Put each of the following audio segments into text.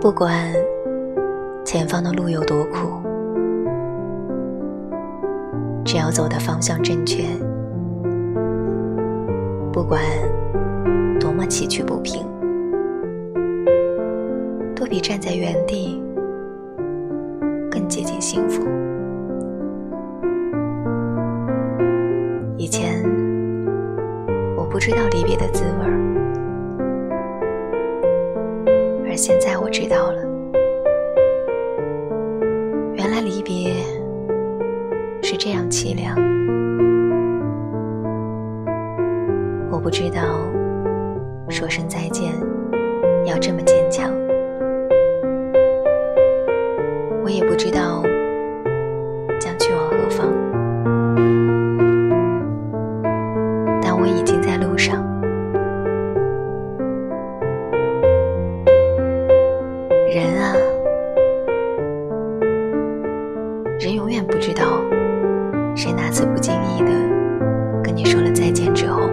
不管前方的路有多苦，只要走的方向正确，不管多么崎岖不平，都比站在原地更接近幸福。以前我不知道离别的滋味儿。我知道了，原来离别是这样凄凉。我不知道说声再见要这么坚强，人永远不知道，谁哪次不经意的跟你说了再见之后，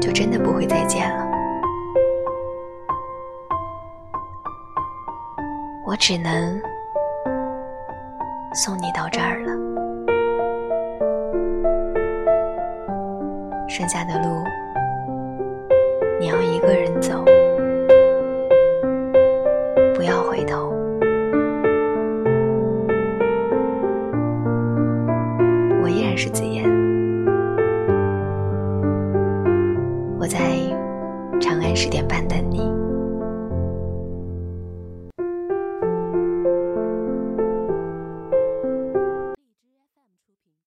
就真的不会再见了。我只能送你到这儿了，剩下的路你要一个人走。不要回头。是紫嫣，我在长安十点半等你。